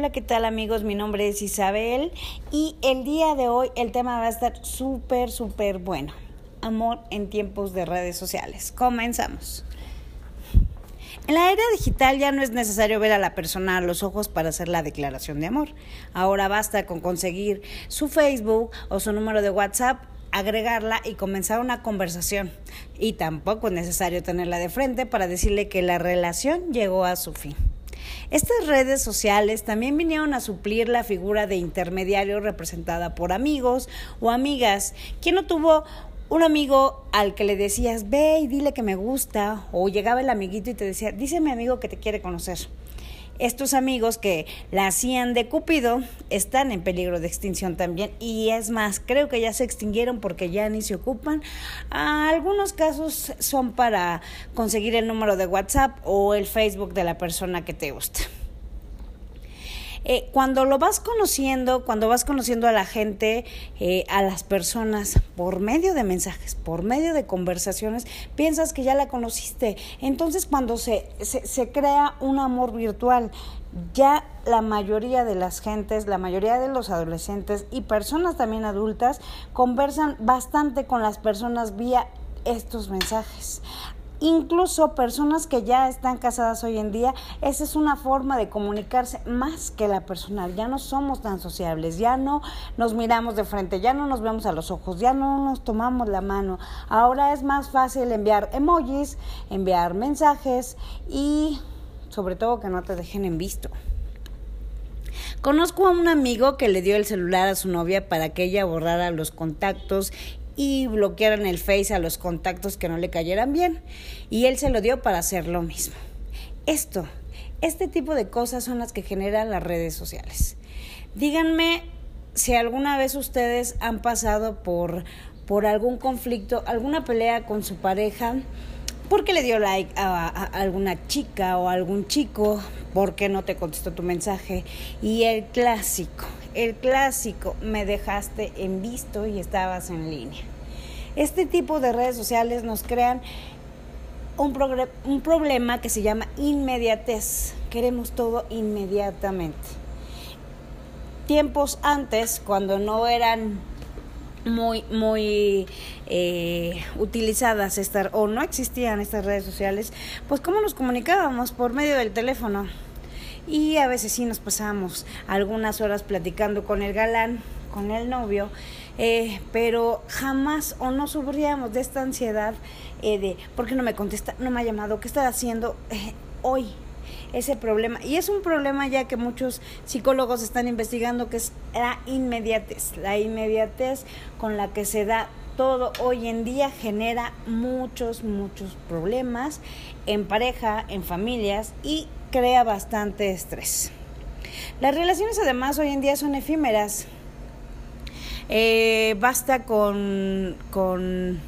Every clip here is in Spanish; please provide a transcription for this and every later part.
Hola, ¿qué tal amigos? Mi nombre es Isabel y el día de hoy el tema va a estar súper, súper bueno. Amor en tiempos de redes sociales. Comenzamos. En la era digital ya no es necesario ver a la persona a los ojos para hacer la declaración de amor. Ahora basta con conseguir su Facebook o su número de WhatsApp agregarla y comenzar una conversación. Y tampoco es necesario tenerla de frente para decirle que la relación llegó a su fin. Estas redes sociales también vinieron a suplir la figura de intermediario representada por amigos o amigas. ¿Quién no tuvo un amigo al que le decías, ve y dile que me gusta? O llegaba el amiguito y te decía, dice mi amigo que te quiere conocer estos amigos que la hacían de Cupido están en peligro de extinción también y es más, creo que ya se extinguieron porque ya ni se ocupan. algunos casos son para conseguir el número de WhatsApp o el Facebook de la persona que te gusta. Eh, cuando lo vas conociendo, cuando vas conociendo a la gente, eh, a las personas, por medio de mensajes, por medio de conversaciones, piensas que ya la conociste. Entonces cuando se, se, se crea un amor virtual, ya la mayoría de las gentes, la mayoría de los adolescentes y personas también adultas conversan bastante con las personas vía estos mensajes incluso personas que ya están casadas hoy en día, esa es una forma de comunicarse más que la personal. Ya no somos tan sociables, ya no nos miramos de frente, ya no nos vemos a los ojos, ya no nos tomamos la mano. Ahora es más fácil enviar emojis, enviar mensajes y sobre todo que no te dejen en visto. Conozco a un amigo que le dio el celular a su novia para que ella borrara los contactos y bloquearan el Face a los contactos que no le cayeran bien. Y él se lo dio para hacer lo mismo. Esto, este tipo de cosas son las que generan las redes sociales. Díganme si alguna vez ustedes han pasado por, por algún conflicto, alguna pelea con su pareja, porque le dio like a, a, alguna chica o a algún chico, porque no te contestó tu mensaje. Y el clásico, el clásico, me dejaste en visto y estabas en línea. Este tipo de redes sociales nos crean un, un problema que se llama inmediatez. Queremos todo inmediatamente. Tiempos antes, cuando no eran muy muy eh, utilizadas estas o no existían estas redes sociales pues cómo nos comunicábamos por medio del teléfono y a veces sí nos pasábamos algunas horas platicando con el galán, con el novio, eh, pero jamás o no sufríamos de esta ansiedad eh, de ¿por qué no me contesta? No me ha llamado, ¿qué está haciendo eh, hoy? Ese problema. Y es un problema ya que muchos psicólogos están investigando que es la inmediatez. La inmediatez con la que se da todo hoy en día genera muchos, muchos problemas en pareja, en familias y crea bastante estrés. Las relaciones además hoy en día son efímeras. Eh, basta con, con,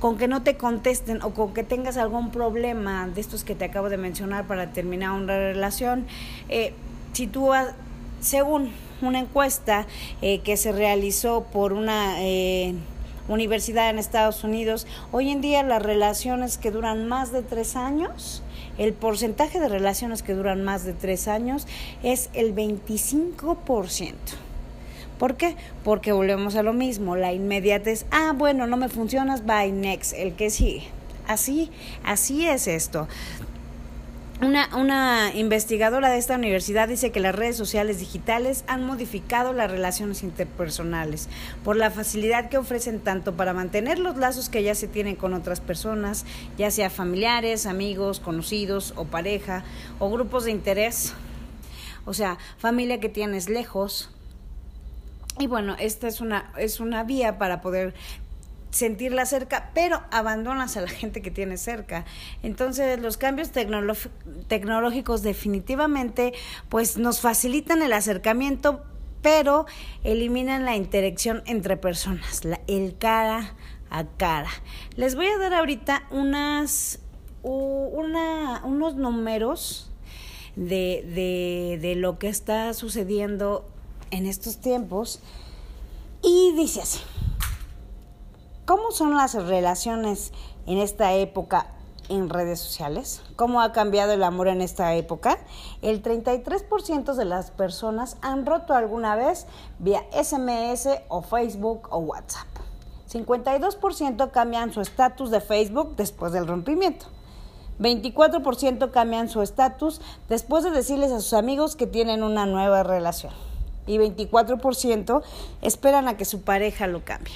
con que no te contesten o con que tengas algún problema de estos que te acabo de mencionar para terminar una relación. Eh, si tú, según una encuesta eh, que se realizó por una universidad en Estados Unidos, hoy en día las relaciones que duran más de tres años, el porcentaje de relaciones que duran más de tres años es el 25%. ¿Por qué? Porque volvemos a lo mismo, la inmediatez, ah, bueno, no me funcionas, bye, next, el que sigue. Así, así es esto. Una, una, investigadora de esta universidad dice que las redes sociales digitales han modificado las relaciones interpersonales por la facilidad que ofrecen tanto para mantener los lazos que ya se tienen con otras personas, ya sea familiares, amigos, conocidos o pareja o grupos de interés, o sea, familia que tienes lejos. Y bueno, esta es una, es una vía para poder sentirla cerca, pero abandonas a la gente que tienes cerca. Entonces, los cambios tecnológicos definitivamente pues nos facilitan el acercamiento, pero eliminan la interacción entre personas, el cara a cara. Les voy a dar ahorita unas una, unos números de, de, de lo que está sucediendo en estos tiempos y dice así. ¿Cómo son las relaciones en esta época en redes sociales, cómo ha cambiado el amor en esta época. El 33% de las personas han roto alguna vez vía SMS o Facebook o WhatsApp. 52% cambian su estatus de Facebook después del rompimiento. 24% cambian su estatus después de decirles a sus amigos que tienen una nueva relación. Y 24% esperan a que su pareja lo cambie.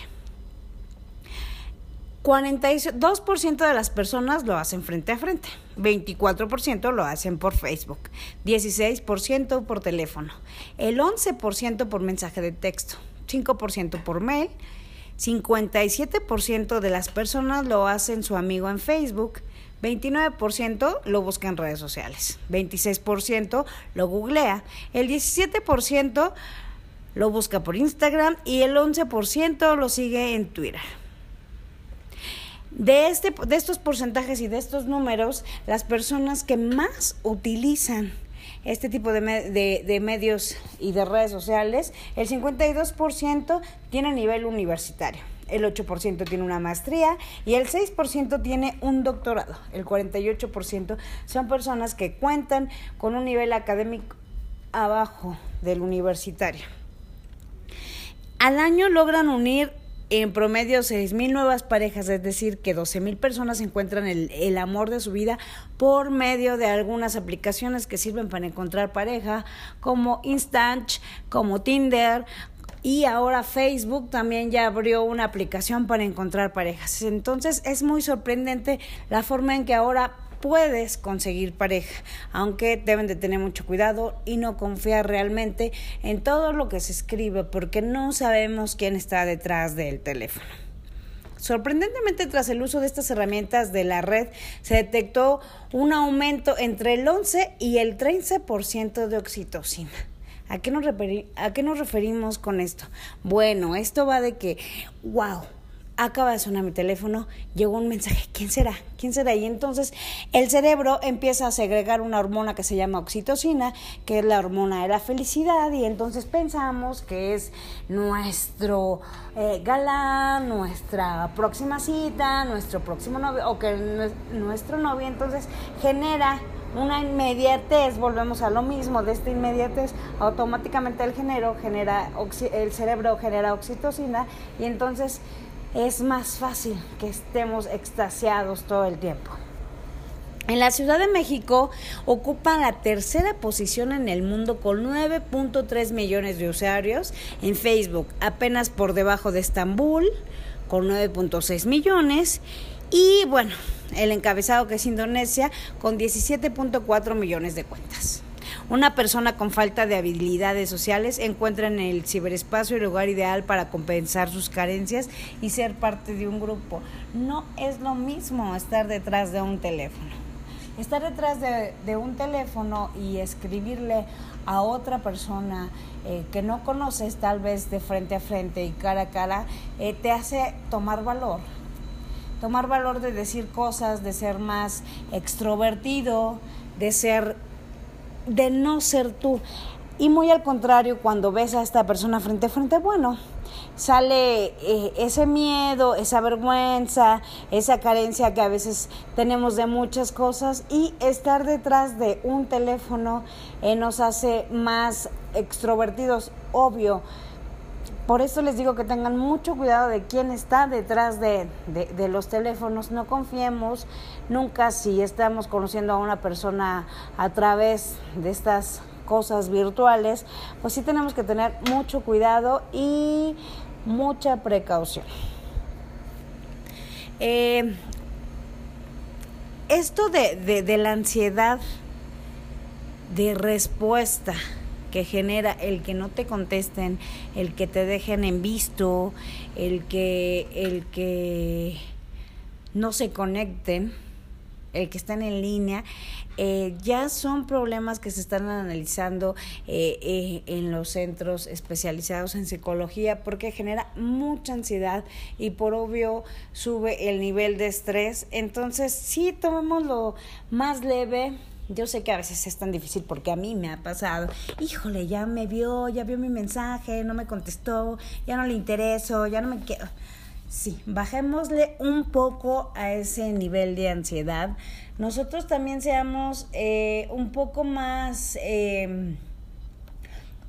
42% de las personas lo hacen frente a frente, 24% lo hacen por Facebook, 16% por teléfono, el 11% por mensaje de texto, 5% por mail, 57% de las personas lo hacen su amigo en Facebook, 29% lo busca en redes sociales, 26% lo googlea, el 17% lo busca por Instagram y el 11% lo sigue en Twitter. De, este, de estos porcentajes y de estos números, las personas que más utilizan este tipo de, de, medios y de redes sociales, el 52% tiene nivel universitario, el 8% tiene una maestría y el 6% tiene un doctorado. El 48% son personas que cuentan con un nivel académico abajo del universitario. Al año logran unir en promedio mil nuevas parejas, es decir, que mil personas encuentran el, el, amor de su vida por medio de algunas aplicaciones que sirven para encontrar pareja, como Instant, como Tinder. Y ahora Facebook también ya abrió una aplicación para encontrar parejas. Entonces es muy sorprendente la forma en que ahora puedes conseguir pareja, aunque deben de tener mucho cuidado y no confiar realmente en todo lo que se escribe porque no sabemos quién está detrás del teléfono. Sorprendentemente, tras el uso de estas herramientas de la red, se detectó un aumento entre el 11 y el 13% de oxitocina. ¿A qué, nos ¿A qué nos referimos con esto? Bueno, esto va de que, wow, acaba de sonar mi teléfono, llegó un mensaje, ¿quién será? ¿Quién será? Y entonces el cerebro empieza a segregar una hormona que se llama oxitocina, que es la hormona de la felicidad, y entonces pensamos que es nuestro eh, galán, nuestra próxima cita, nuestro próximo novio, o que nuestro novio entonces genera una inmediatez, volvemos a lo mismo, de esta inmediatez, automáticamente el, genero genera, el cerebro genera oxitocina y entonces es más fácil que estemos extasiados todo el tiempo. En la Ciudad de México ocupa la tercera posición en el mundo con 9.3 millones de usuarios en Facebook, apenas por debajo de Estambul con 9.6 millones y bueno, el encabezado que es Indonesia con 17.4 millones de cuentas. Una persona con falta de habilidades sociales encuentra en el ciberespacio el lugar ideal para compensar sus carencias y ser parte de un grupo. No es lo mismo estar detrás de un teléfono. Estar detrás de, un teléfono y escribirle a otra persona eh, que no conoces tal vez de frente a frente y cara a cara, eh, te hace tomar valor. Tomar valor de decir cosas, de ser más extrovertido, de ser de no ser tú. Y muy al contrario, cuando ves a esta persona frente a frente, bueno, sale eh, ese miedo, esa vergüenza, esa carencia que a veces tenemos de muchas cosas y estar detrás de un teléfono eh, nos hace más extrovertidos, obvio. Por eso les digo que tengan mucho cuidado de quién está detrás de, de, los teléfonos. No confiemos nunca si estamos conociendo a una persona a través de estas cosas virtuales, pues sí tenemos que tener mucho cuidado y mucha precaución. Eh, esto de, de, de la ansiedad de respuesta que genera el que no te contesten, el que te dejen en visto, el que, el que no se conecten, el que están en línea, eh, ya son problemas que se están analizando eh, eh, en los centros especializados en psicología porque genera mucha ansiedad y por obvio sube el nivel de estrés. Entonces, sí, tomémoslo más leve, yo sé que a veces es tan difícil porque a mí me ha pasado, híjole, ya me vio, ya vio mi mensaje, no me contestó, ya no le intereso, ya no me quiero. sí, bajémosle un poco a ese nivel de ansiedad. Nosotros también seamos eh, un poco más... Eh,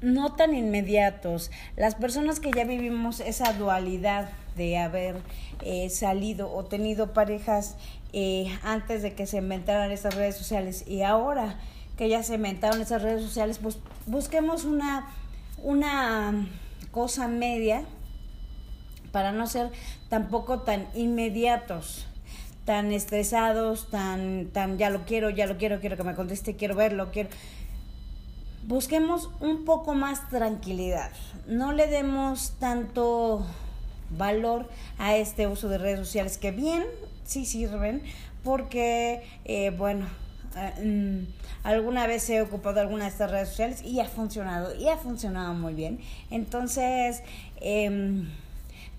no tan inmediatos. Las personas que ya vivimos esa dualidad de haber eh, salido o tenido parejas eh, antes de que se inventaran esas redes sociales y ahora que ya se inventaron esas redes sociales, pues busquemos una, una cosa media para no ser tampoco tan inmediatos tan estresados, tan, tan ya lo quiero, ya lo quiero, quiero que me conteste, quiero verlo, quiero busquemos un poco más tranquilidad. No le demos tanto valor a este uso de redes sociales que bien sí sirven porque, eh, bueno, eh, mm, alguna vez he ocupado alguna de estas redes sociales y ha funcionado, y ha funcionado muy bien. Entonces, em,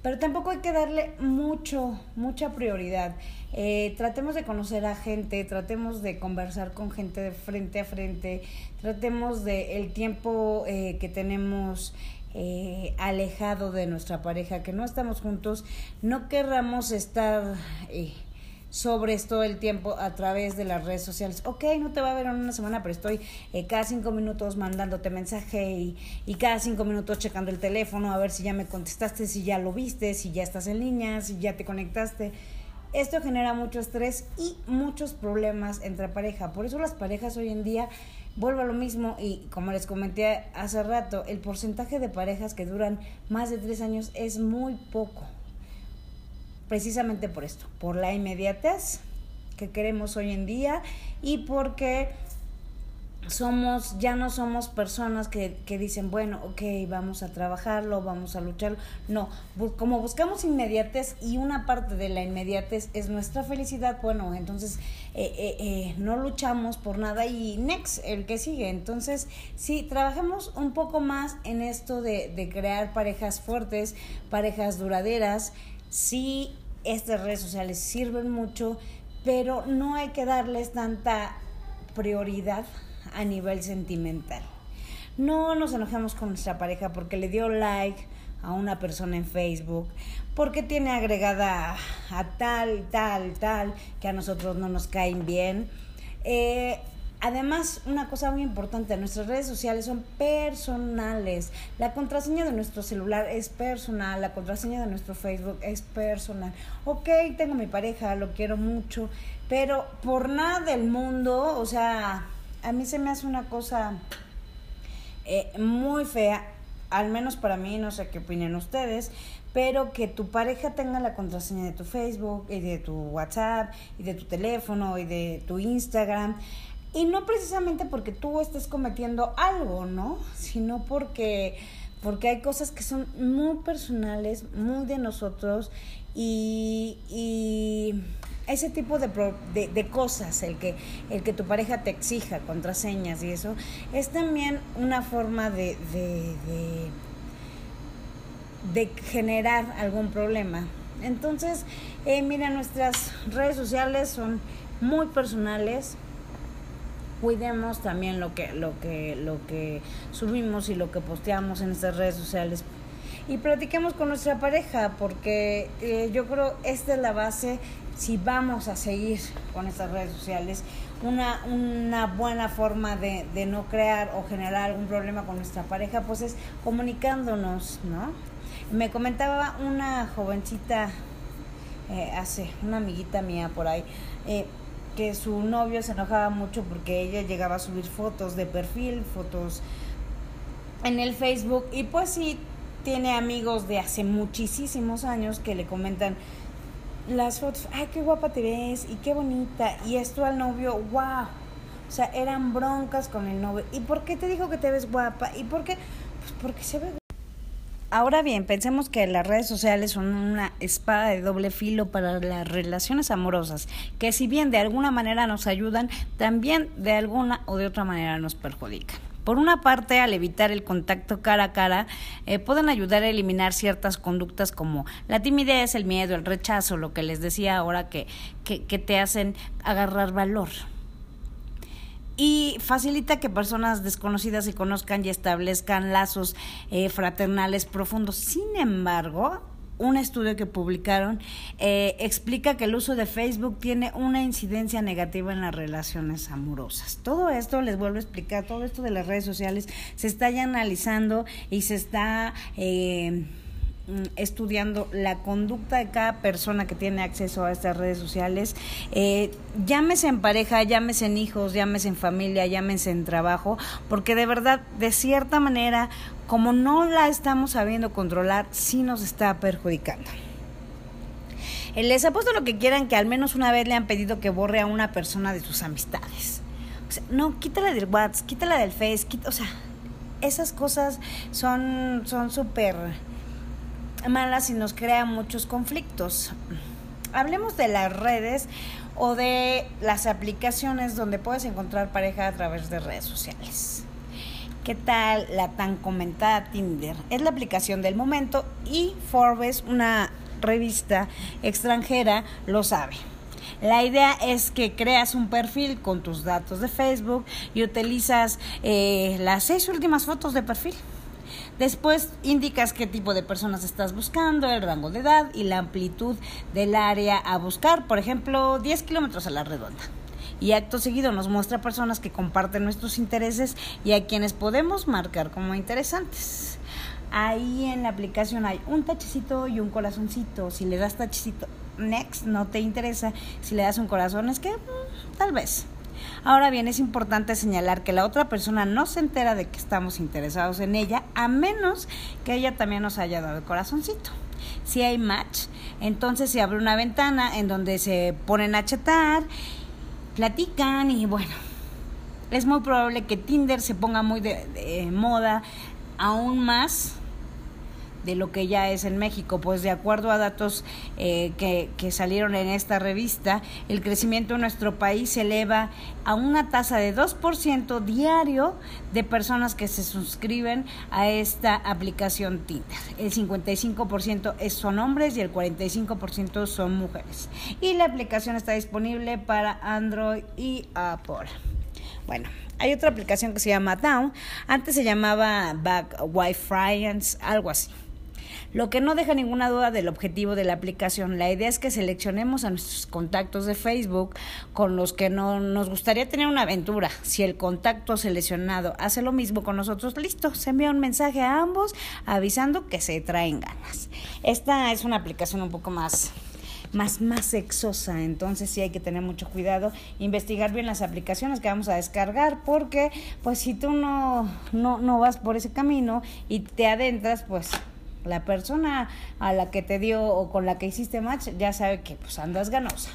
pero tampoco hay que darle mucho, mucha prioridad. Eh, tratemos de conocer a gente, tratemos de conversar con gente de frente a frente, tratemos de el tiempo que tenemos eh, alejado de nuestra pareja, que no estamos juntos, no querramos estar sobre esto el tiempo a través de las redes sociales. Ok, no te va a ver en una semana, pero estoy eh, cada cinco minutos mandándote mensaje y, y, cada cinco minutos checando el teléfono a ver si ya me contestaste, si ya lo viste, si ya estás en línea, si ya te conectaste. Esto genera mucho estrés y muchos problemas entre pareja. Por eso las parejas hoy en día, vuelvo a lo mismo y como les comenté hace rato, el porcentaje de parejas que duran más de tres años es muy poco. Precisamente por esto, por la inmediatez que queremos hoy en día y porque somos, ya no somos personas que, que dicen, bueno, ok, vamos a trabajarlo, vamos a lucharlo. No, como buscamos inmediatez y una parte de la inmediatez es nuestra felicidad, bueno, entonces eh, eh, eh, no luchamos por nada y next, el que sigue. Entonces, sí, trabajemos un poco más en esto de, de crear parejas fuertes, parejas duraderas, sí estas redes sociales sirven mucho, pero no hay que darles tanta prioridad a nivel sentimental. No nos enojemos con nuestra pareja porque le dio like a una persona en Facebook, porque tiene agregada a tal, tal, tal, que a nosotros no nos caen bien. Eh, Además, una cosa muy importante, nuestras redes sociales son personales. La contraseña de nuestro celular es personal, la contraseña de nuestro Facebook es personal. Ok, tengo mi pareja, lo quiero mucho, pero por nada del mundo, o sea, a mí se me hace una cosa eh, muy fea, al menos para mí, no sé qué opinen ustedes, pero que tu pareja tenga la contraseña de tu Facebook y de tu WhatsApp y de tu teléfono y de tu Instagram. Y no precisamente porque tú estés cometiendo algo, ¿no? Sino porque, porque hay cosas que son muy personales, muy de nosotros y, y ese tipo de, de, de, cosas, el que, el que tu pareja te exija contraseñas y eso, es también una forma de, de, de, de generar algún problema. Entonces, eh, mira, nuestras redes sociales son muy personales, cuidemos también lo que, lo que, lo que subimos y lo que posteamos en estas redes sociales y platiquemos con nuestra pareja porque eh, yo creo esta es la base si vamos a seguir con estas redes sociales una, una buena forma de, de no crear o generar algún problema con nuestra pareja pues es comunicándonos no me comentaba una jovencita eh, hace una amiguita mía por ahí eh, que su novio se enojaba mucho porque ella llegaba a subir fotos de perfil, fotos en el Facebook y pues sí tiene amigos de hace muchísimos años que le comentan las fotos, ay, qué guapa te ves y qué bonita. Y esto al novio, wow. O sea, eran broncas con el novio. ¿Y por qué te dijo que te ves guapa? ¿Y por qué? Pues porque se ve Ahora bien, pensemos que las redes sociales son una espada de doble filo para las relaciones amorosas, que si bien de alguna manera nos ayudan, también de alguna o de otra manera nos perjudican. Por una parte, al evitar el contacto cara a cara, eh, pueden ayudar a eliminar ciertas conductas como la timidez, el miedo, el rechazo, lo que les decía ahora que, que, te hacen agarrar valor y facilita que personas desconocidas se conozcan y establezcan lazos eh, fraternales profundos. Sin embargo, un estudio que publicaron eh, explica que el uso de Facebook tiene una incidencia negativa en las relaciones amorosas. Todo esto, les vuelvo a explicar, todo esto de las redes sociales se está ya analizando y se está... Eh, estudiando la conducta de cada persona que tiene acceso a estas redes sociales, eh, llámese en pareja, llámese en hijos, llámese en familia, llámese en trabajo, porque de verdad, de cierta manera, como no la estamos sabiendo controlar, sí nos está perjudicando. Eh, les apuesto lo que quieran que al menos una vez le han pedido que borre a una persona de sus amistades. O sea, no, quítala del WhatsApp, quítala del Face, o sea, esas cosas son súper malas y nos crea muchos conflictos. Hablemos de las redes o de las aplicaciones donde puedes encontrar pareja a través de redes sociales. ¿Qué tal la tan comentada Tinder? Es la aplicación del momento y Forbes, una revista extranjera, lo sabe. La idea es que creas un perfil con tus datos de Facebook y utilizas eh, las seis últimas fotos de perfil. Después indicas qué tipo de personas estás buscando, el rango de edad y la amplitud del área a buscar, por ejemplo, 10 kilómetros a la redonda. Y acto seguido nos muestra personas que comparten nuestros intereses y a quienes podemos marcar como interesantes. Ahí en la aplicación hay un tachecito y un corazoncito. Si le das tachecito, next, no te interesa. Si le das un corazón, es que mm, tal vez. Ahora bien, es importante señalar que la otra persona no se entera de que estamos interesados en ella, a menos que ella también nos haya dado el corazoncito. Si hay match, entonces se abre una ventana en donde se ponen a chatar, platican y bueno, es muy probable que Tinder se ponga muy de, moda aún más de lo que ya es en México, pues de acuerdo a datos eh, que, que, salieron en esta revista, el crecimiento en nuestro país se eleva a una tasa de 2% diario de personas que se suscriben a esta aplicación Tinder. El 55% son hombres y el 45% son mujeres. Y la aplicación está disponible para Android y Apple. Bueno, hay otra aplicación que se llama Down. Antes se llamaba Back Wi-Fi, algo así lo que no deja ninguna duda del objetivo de la aplicación. La idea es que seleccionemos a nuestros contactos de Facebook con los que no nos gustaría tener una aventura. Si el contacto seleccionado hace lo mismo con nosotros, listo, se envía un mensaje a ambos avisando que se traen ganas. Esta es una aplicación un poco más más, más sexosa. Entonces sí hay que tener mucho cuidado, investigar bien las aplicaciones que vamos a descargar, porque pues si tú no, no, no vas por ese camino y te adentras, pues la persona a la que te dio o con la que hiciste match ya sabe que pues andas ganosa.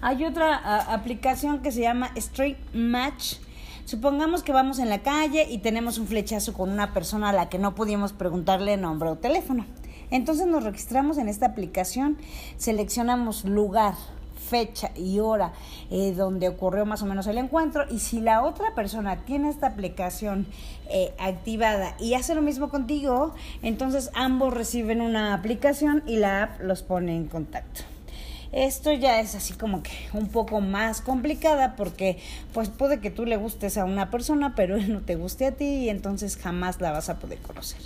Hay otra aplicación que se llama Straight Match. Supongamos que vamos en la calle y tenemos un flechazo con una persona a la que no pudimos preguntarle nombre o teléfono. Entonces nos registramos en esta aplicación, seleccionamos lugar, fecha y hora eh, donde ocurrió más o menos el encuentro y si la otra persona tiene esta aplicación eh, activada y hace lo mismo contigo, entonces ambos reciben una aplicación y la app los pone en contacto. Esto ya es así como que un poco más complicada porque pues puede que tú le gustes a una persona pero él no te guste a ti y entonces jamás la vas a poder conocer.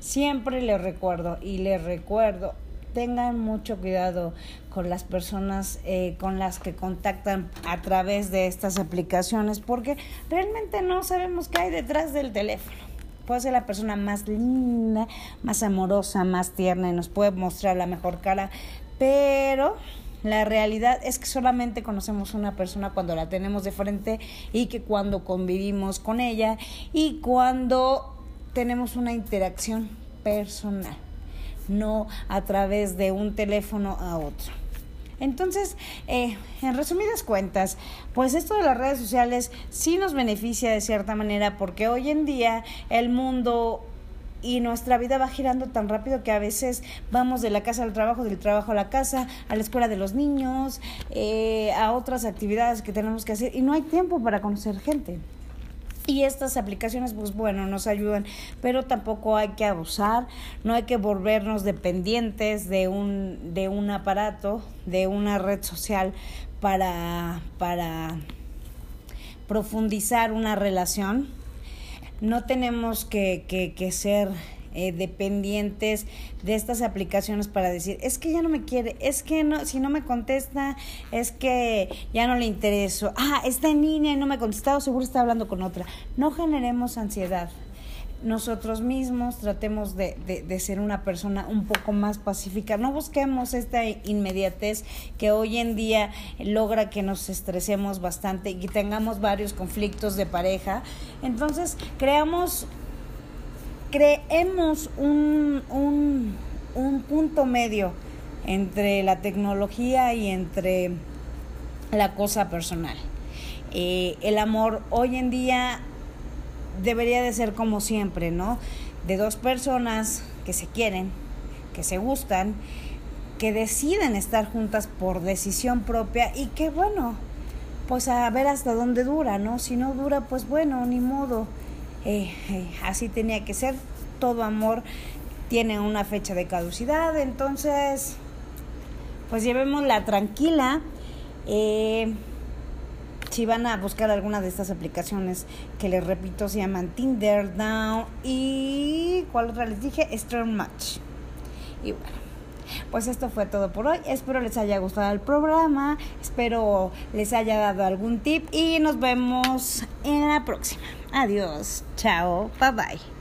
Siempre le recuerdo y le recuerdo tengan mucho cuidado con las personas eh, con las que contactan a través de estas aplicaciones porque realmente no sabemos qué hay detrás del teléfono. Puede ser la persona más linda, más amorosa, más tierna y nos puede mostrar la mejor cara, pero la realidad es que solamente conocemos una persona cuando la tenemos de frente y que cuando convivimos con ella y cuando tenemos una interacción personal no a través de un teléfono a otro. Entonces, eh, en resumidas cuentas, pues esto de las redes sociales sí nos beneficia de cierta manera porque hoy en día el mundo y nuestra vida va girando tan rápido que a veces vamos de la casa al trabajo, del trabajo a la casa, a la escuela de los niños, eh, a otras actividades que tenemos que hacer y no hay tiempo para conocer gente. Y estas aplicaciones, pues bueno, nos ayudan, pero tampoco hay que abusar, no hay que volvernos dependientes de un, de un aparato, de una red social para, para profundizar una relación. No tenemos que, que, que ser eh, dependientes de estas aplicaciones para decir, es que ya no me quiere, es que no, si no me contesta, es que ya no le intereso, ah, está en línea no me ha contestado, seguro está hablando con otra. No generemos ansiedad nosotros mismos, tratemos de, de, ser una persona un poco más pacífica, no busquemos esta inmediatez que hoy en día logra que nos estresemos bastante y tengamos varios conflictos de pareja. Entonces, creamos, creemos un, un, un punto medio entre la tecnología y entre la cosa personal. Eh, el amor hoy en día debería de ser como siempre, ¿no? De dos personas que se quieren, que se gustan, que deciden estar juntas por decisión propia y que bueno, pues a ver hasta dónde dura, ¿no? Si no dura, pues bueno, ni modo. Eh, eh, así tenía que ser. Todo amor tiene una fecha de caducidad, entonces, pues llevémosla tranquila. Eh, si van a buscar alguna de estas aplicaciones que les repito se llaman Tinder, Down y ¿cuál otra les dije? Strong Match. Y bueno, pues esto fue todo por hoy. Espero les haya gustado el programa, espero les haya dado algún tip y nos vemos en la próxima. Adiós, chao, bye bye.